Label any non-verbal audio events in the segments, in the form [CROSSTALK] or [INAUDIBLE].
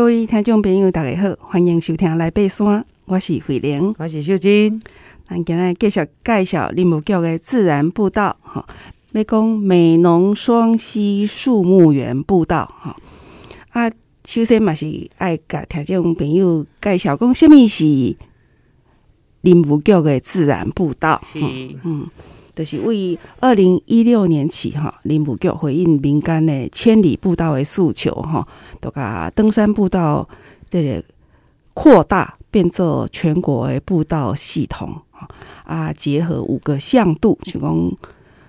各位听众朋友，大家好，欢迎收听来爬山，我是慧玲，我是秀珍。咱今日继续介绍林务局的自然步道，吼，要讲美浓双溪树木园步道，吼。啊，首先嘛是爱甲听众朋友介绍讲，什么是林务局的自然步道？是，嗯。就是为二零一六年起，哈，林务局回应民间的千里步道的诉求，哈，都把登山步道这个扩大变做全国的步道系统，啊，结合五个向度，就讲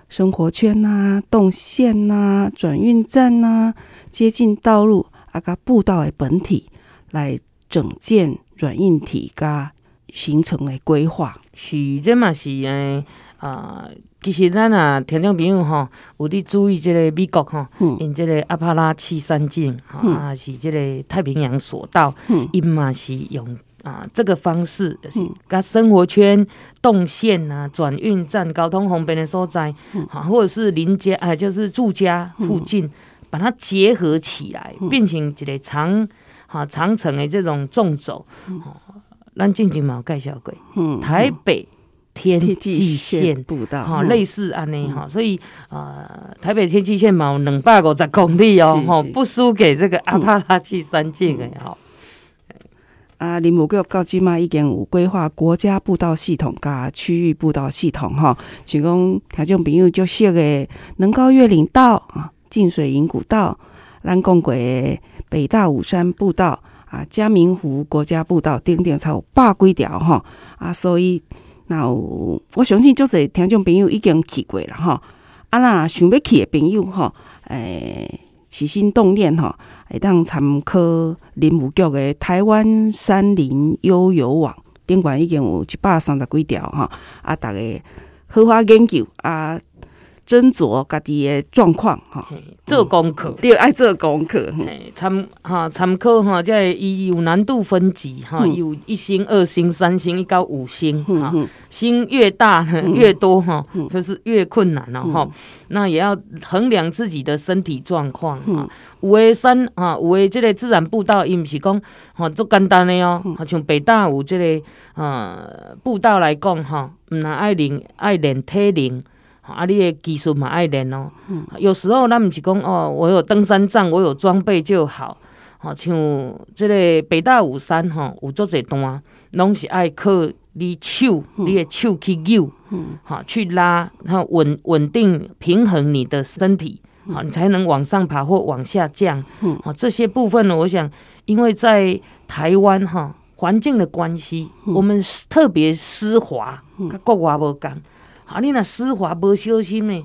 生活圈呐、动线呐、转运站呐、接近道路啊，个步道的本体来整建软硬体，加形成的规划。是，这嘛是诶。啊，其实咱啊，听众朋友吼，有伫注意这个美国吼，因、嗯、这个阿帕拉契山径，啊、嗯，是这个太平洋索道，因、嗯、嘛是用啊这个方式，就是甲生活圈、动线啊、转运站、交通方便的所在，好、嗯，或者是邻家，啊，就是住家附近，嗯、把它结合起来，嗯、变成一个长，哈，长城的这种纵走，哦、嗯，咱进前嘛有介绍过，嗯，台北。天际线步道。哈，类似安尼哈，所以呃，台北天际线嘛，有两百五十公里哦，哈，不输给这个阿帕拉契山径的哈。啊，林务局到即嘛已经有规划国家步道系统加区域步道系统哈，就讲听众朋友就识的能高月岭道啊、浸水营古道、咱讲过的北大武山步道啊、嘉明湖国家步道，顶顶才有百几条吼啊，所以。那有我相信，就是听众朋友已经去过了吼。啊，若想要去的朋友吼，诶，起心动念吼，会当参考林务局的台湾山林悠游网，顶管已经有一百三十几条吼。啊，逐个好好研究啊。斟酌家己的状况哈，做功课，对，爱做功课，参哈参考哈，即系伊有难度分级哈，有一星、二星、三星，一到五星哈，星越大越多哈，就是越困难了哈。那也要衡量自己的身体状况哈。有诶山哈，有诶这个自然步道，伊毋是讲哈足简单的哦，像北大有这个呃步道来讲哈，毋若爱练爱练体能。啊，你的技术嘛爱练哦。有时候咱毋是讲哦，我有登山杖，我有装备就好。好像这个北大武山吼，有足侪段，拢是爱靠你手，你的手去扭，好去拉，然后稳稳定平衡你的身体，好，你才能往上爬或往下降。好，这些部分呢，我想，因为在台湾哈环境的关系，我们特别湿滑，跟国外无共。啊！你若湿滑无小心诶，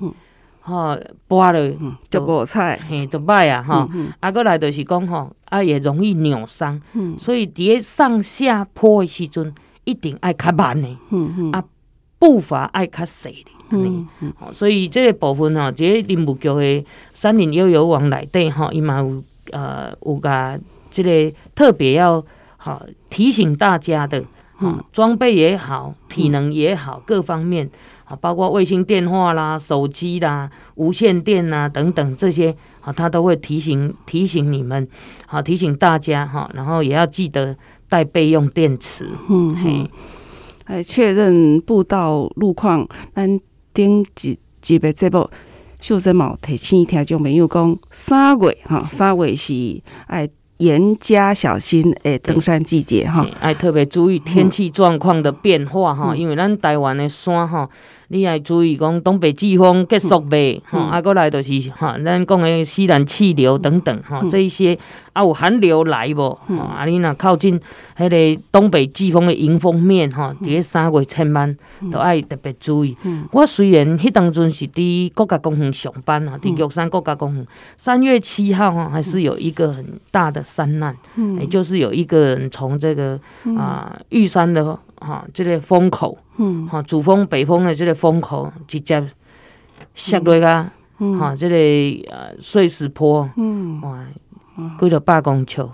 吼，滑了就无彩，嘿，就歹啊！吼，啊，过来就是讲吼，啊，也容易扭伤，所以伫上下坡诶时阵，一定爱较慢诶，啊，步伐爱较细诶，所以这个部分吼，这个林务局的山林悠游网内底吼，伊嘛有呃有个这个特别要好提醒大家的，哈，装备也好，体能也好，各方面。啊，包括卫星电话啦、手机啦、无线电啦等等这些，啊，他都会提醒提醒你们，好提醒大家哈，然后也要记得带备用电池。嗯嘿，哎，确认步道路况。咱顶几几个节目，秀珍嘛提醒听众朋友讲，三月哈，三月是哎严加小心诶，登山季节哈，哎特别注意天气状况的变化哈，因为咱台湾的山哈。你爱注意讲东北季风结束未？吼、嗯，啊，过来就是哈，咱讲的西南气流等等哈，这一些啊有寒流来无？吼、啊，你若靠近迄个东北季风的迎风面吼，伫咧三月千万都爱特别注意。嗯、我虽然迄当阵是伫国家公园上班啊，伫玉山国家公园，三月七号哈，还是有一个很大的山难，嗯、也就是有一个人从这个啊玉山的哈这个风口。嗯，哈，主风北风的这个风口直接摔落个，哈，这个呃碎石坡，嗯，哇，几条百公尺，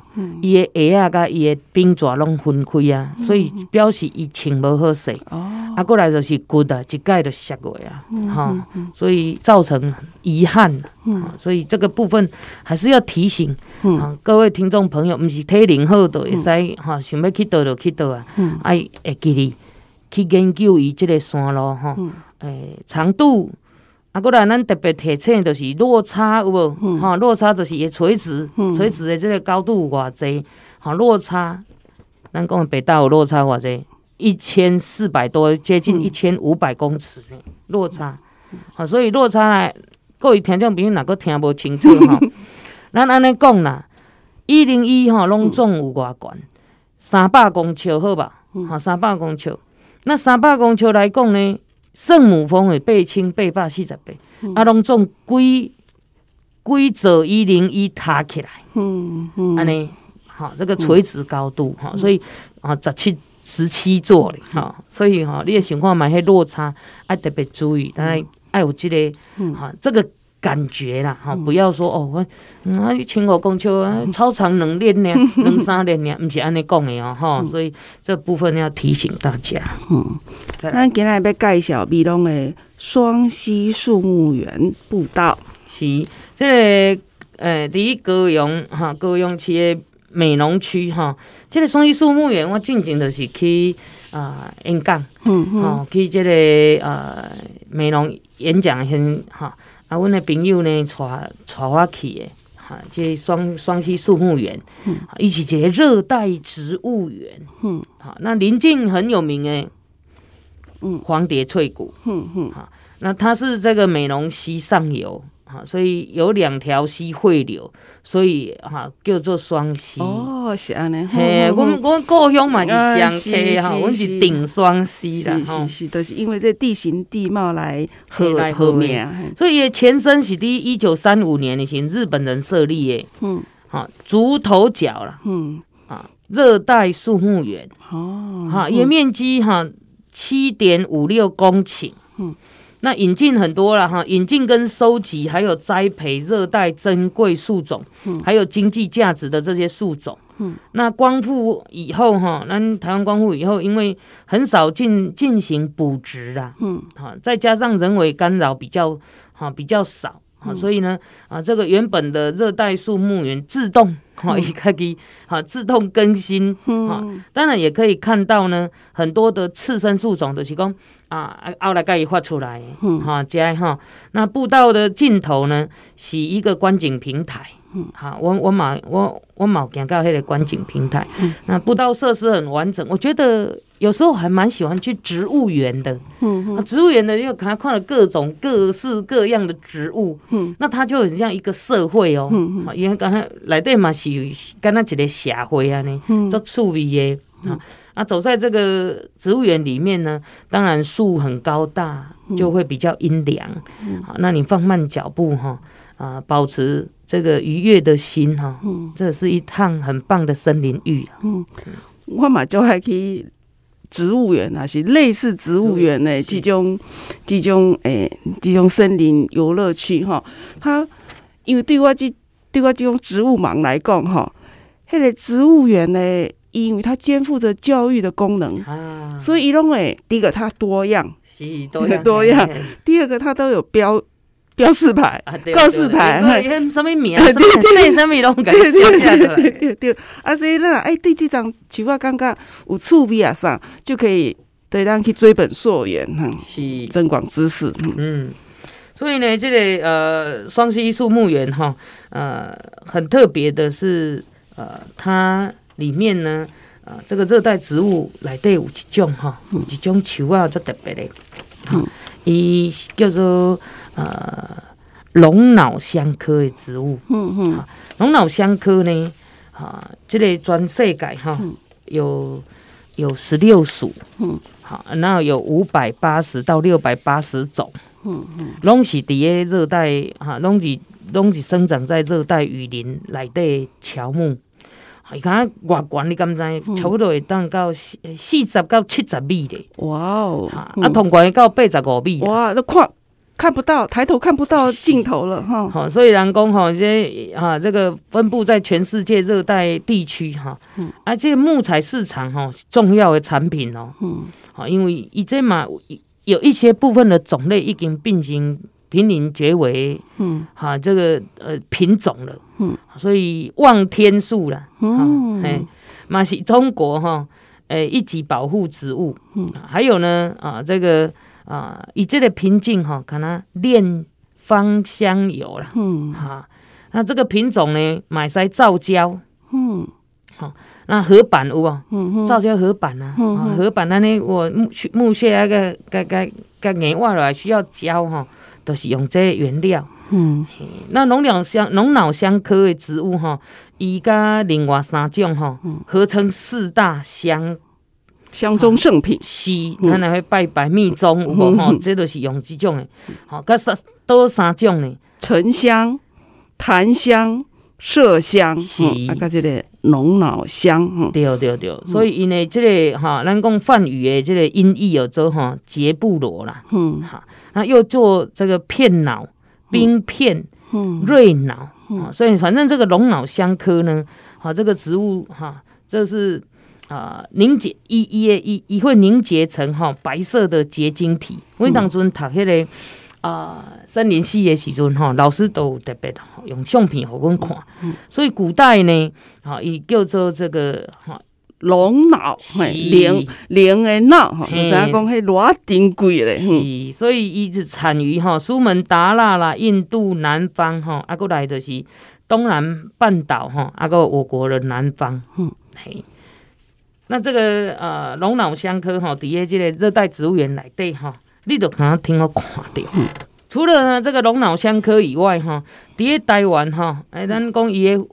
伊个鞋啊，甲伊个冰爪拢分开啊，所以表示伊穿无好势。哦，啊，过来就是骨啊，一盖就削过啊，哈，所以造成遗憾，嗯，所以这个部分还是要提醒，嗯，各位听众朋友，毋是体能好的会使哈，想要去倒就去倒啊，爱，会记哩，去研究伊即个山路哈，诶，长度，啊，过来咱特别提醒就是落差有无？哈，落差就是伊垂直，垂直的这个高度有偌济，吼，落差，咱讲北大有落差偌济。一千四百多，接近一千五百公尺呢，落差，好，所以落差来，各位听众朋友若个听无清楚吼？[LAUGHS] 咱安尼讲啦，一零一吼，拢总有偌悬，三百公尺好吧？吼，三百公尺，那三百公尺来讲呢，圣母峰的八千八百四十八，啊，拢总几几座一零一塔起来，嗯嗯，安尼，好，这个垂直高度哈，所以啊，十七。十七座嘞，哈，所以哈，你的情况嘛，迄落差爱特别注意，但爱有这个哈，这个感觉啦，哈，不要说哦，我啊，你千五公尺啊，[LAUGHS] 超长能练呢，[LAUGHS] 两三练呢，不是安尼讲的哦，哈，所以这部分要提醒大家。嗯，咱今日要介绍美浓的双溪树木园步道，是这个呃，第一高雄哈，高雄市的美浓区哈。这个双溪树木园，我进前就是去啊演讲，嗯嗯，哦，去这个呃美容演讲先哈，啊，阮的朋友呢带带我去的，哈，这双双溪树木园，嗯，一起这个热带植物园，嗯，好，那邻近很有名诶，嗯，黄蝶翠谷，嗯嗯，好，那它是这个美浓溪上游。所以有两条溪汇流，所以哈叫做双溪。哦，是安尼。嘿，我我故乡嘛是双溪哈，我是顶双溪的哈。是是，都是因为这地形地貌来来合名。所以前身是第一九三五年以前日本人设立的。嗯。好，竹头角了。嗯。啊，热带树木园。哦。好，也面积哈七点五六公顷。嗯。那引进很多了哈，引进跟收集，还有栽培热带珍贵树种，嗯，还有经济价值的这些树种，嗯，那光复以后哈，那台湾光复以后，因为很少进进行补植啊，嗯，好，再加上人为干扰比较哈比较少。啊，所以呢，啊，这个原本的热带树木园自动，哈，也可以，哈，自动更新，哈，当然也可以看到呢，很多的次生树种的提供，啊，后来可以画出来，哈，这哈，那步道的尽头呢，是一个观景平台。嗯，好，我我马我我冇行到迄个观景平台，嗯、那步道设施很完整，我觉得有时候还蛮喜欢去植物园的。嗯嗯，植物园呢又看看了各种各式各样的植物。嗯，那它就很像一个社会哦。嗯嗯，因为刚才来对嘛是跟那一个社会啊呢，做处理耶。啊啊，走在这个植物园里面呢，当然树很高大，就会比较阴凉。嗯，好，那你放慢脚步哈，啊，保持。这个愉悦的心哈，嗯，这是一趟很棒的森林浴。嗯，我嘛就还去植物园啊，是类似植物园的这种、这种诶，这种森林游乐区哈。它因为对我这对我这种植物盲来讲哈，那个植物园呢，因为它肩负着教育的功能啊，所以一种诶，第一个它多样，是多样 [LAUGHS] 多样，第二个它都有标。标示牌、告示牌，什么名啊？什么这什么拢给写下来。对对对，啊，所以那哎，对这张奇怪刚刚有触笔啊上，就可以对让去追本溯源哈，是增广知识。嗯，所以呢，这个呃双溪树木园哈，呃很特别的是，呃它里面呢，呃这个热带植物来对有一种哈，有一种树啊，就特别的，嗯，伊叫做。呃，龙脑香科的植物，嗯嗯，龙脑香科呢，啊，这个全世界哈，有有十六属，嗯，好，然后有五百八十到六百八十种，嗯嗯，拢是伫个热带哈，拢是拢是生长在热带雨林内底乔木，伊看外观你敢知？差不多会当到四四十到七十米的，哇哦，啊，通关到八十五米，哇，那看。看不到，抬头看不到尽头了哈。好，所以人讲哈，这啊这个分布在全世界热带地区哈，嗯，而且木材市场哈重要的产品哦，嗯，好，因为以这嘛有一些部分的种类已经变成濒临绝危，嗯，哈，这个呃品种了，嗯，所以望天树了，嗯，哎，嘛是中国哈，诶一级保护植物，嗯，还有呢啊这个。啊，以这个瓶颈哈，可能炼芳香油啦，嗯，哈，那这个品种呢，买晒造胶，嗯，好，那合板有啊，嗯造胶合板啊，嗯，合板那呢，我木木屑那个该该该硬挖来需要胶哈，都是用这个原料，嗯，那龙脑香龙脑香科的植物哈，伊加另外三种哈，合成四大香。香中圣品，是，咱来会拜拜密宗，有无？吼？这都是用这种的，好，搁三多三种呢？沉香、檀香、麝香，是，啊，搁这个龙脑香，对对对，所以因为这个哈，咱讲梵语的这个音译有做哈杰布罗啦，嗯，好，那又做这个片脑、冰片、瑞脑，啊所以反正这个龙脑香科呢，好，这个植物哈，这是。啊，凝结一一一一会凝结成哈白色的结晶体。我当阵读迄个啊森林系的时阵哈，老师都有特别用相片给我们看。所以古代呢，哈，伊叫做这个哈龙脑，龙龙的脑哈，你知影讲迄偌珍贵嘞？是，所以伊是产于哈苏门答腊啦、印度南方哈，啊，过来就是东南半岛哈，啊，个我国的南方，嗯，嘿。那这个呃龙脑香科吼，底下这个热带植物园内底吼，你都可能听我看到。嗯、除了呢这个龙脑香科以外吼，底下台湾吼，哎，咱讲伊个，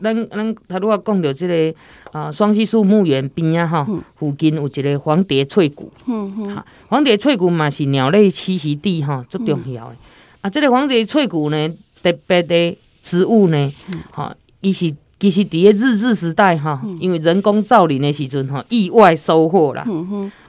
咱咱他如果讲到这个啊双溪树木园边啊吼，附近有一个黄蝶翠谷。嗯嗯。哈，黄蝶翠谷嘛是鸟类栖息地吼，最重要的。啊，这个黄蝶翠谷呢，特别的植物呢，吼，伊是。其实伫个日治时代哈，因为人工造林的时阵哈，意外收获啦。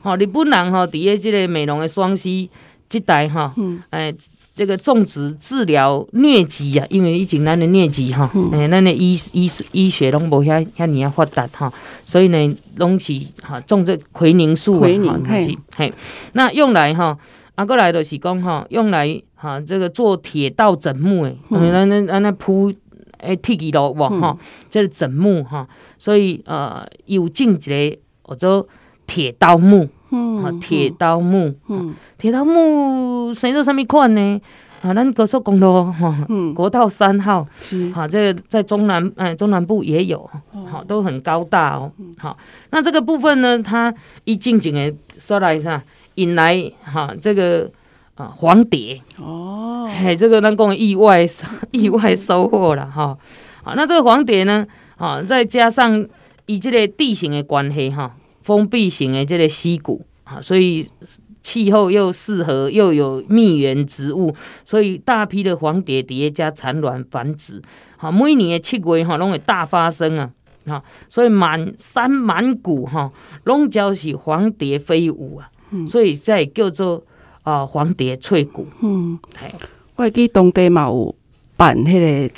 好，日本人哈，伫个即个美容的双溪这代哈，哎，这个种植治疗疟疾啊，因为以前咱的疟疾哈，哎，咱的医医医学拢无遐遐尼啊发达哈，所以呢，拢是哈种这奎宁树啊，嘿，嘿，那用来哈，啊，过来就是讲哈，用来哈这个做铁道枕木诶，咱咱咱那铺。诶，铁基路哇哈，这是枕木哈，所以呃，有进一个叫做铁刀木，哈，铁刀木，嗯，铁刀木生做什么款呢？啊，咱高速公路哈，国道三号，好，这个在中南，哎，中南部也有，好，都很高大哦，好，那这个部分呢，它一进进的说来一下，引来哈这个。啊，黄蝶哦，嘿，这个能够意外 [LAUGHS] 意外收获了哈。好，那这个黄蝶呢，啊，再加上以这个地形的关系哈，封闭型的这个溪谷啊，所以气候又适合，又有蜜源植物，所以大批的黄蝶蝶加产卵繁殖。好，每年的七月哈，拢会大发生啊，哈，所以满山满谷哈，拢就是黄蝶飞舞啊，所以在叫做。啊，黄蝶翠谷，嗯，嘿，我记当地嘛有办迄个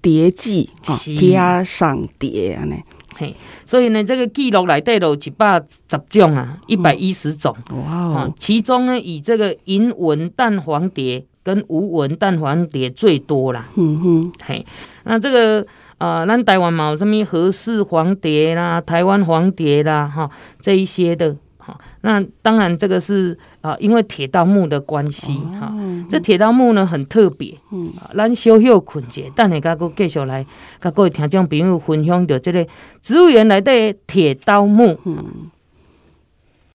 蝶季，加上蝶安尼，嘿，所以呢，这个记录内底有一百十种啊，一百一十种，哇哦，其中呢，以这个银纹淡黄蝶跟无纹淡黄蝶最多啦，嗯哼，嘿，那这个呃，咱台湾嘛有什么荷氏黄蝶啦，台湾黄蝶啦，哈，这一些的。那当然，这个是啊，因为铁道木的关系哈。这铁道木呢很特别，嗯，咱小小困者，等下甲佫继续来，甲各位听众朋友分享着这个植物园内的铁道木。嗯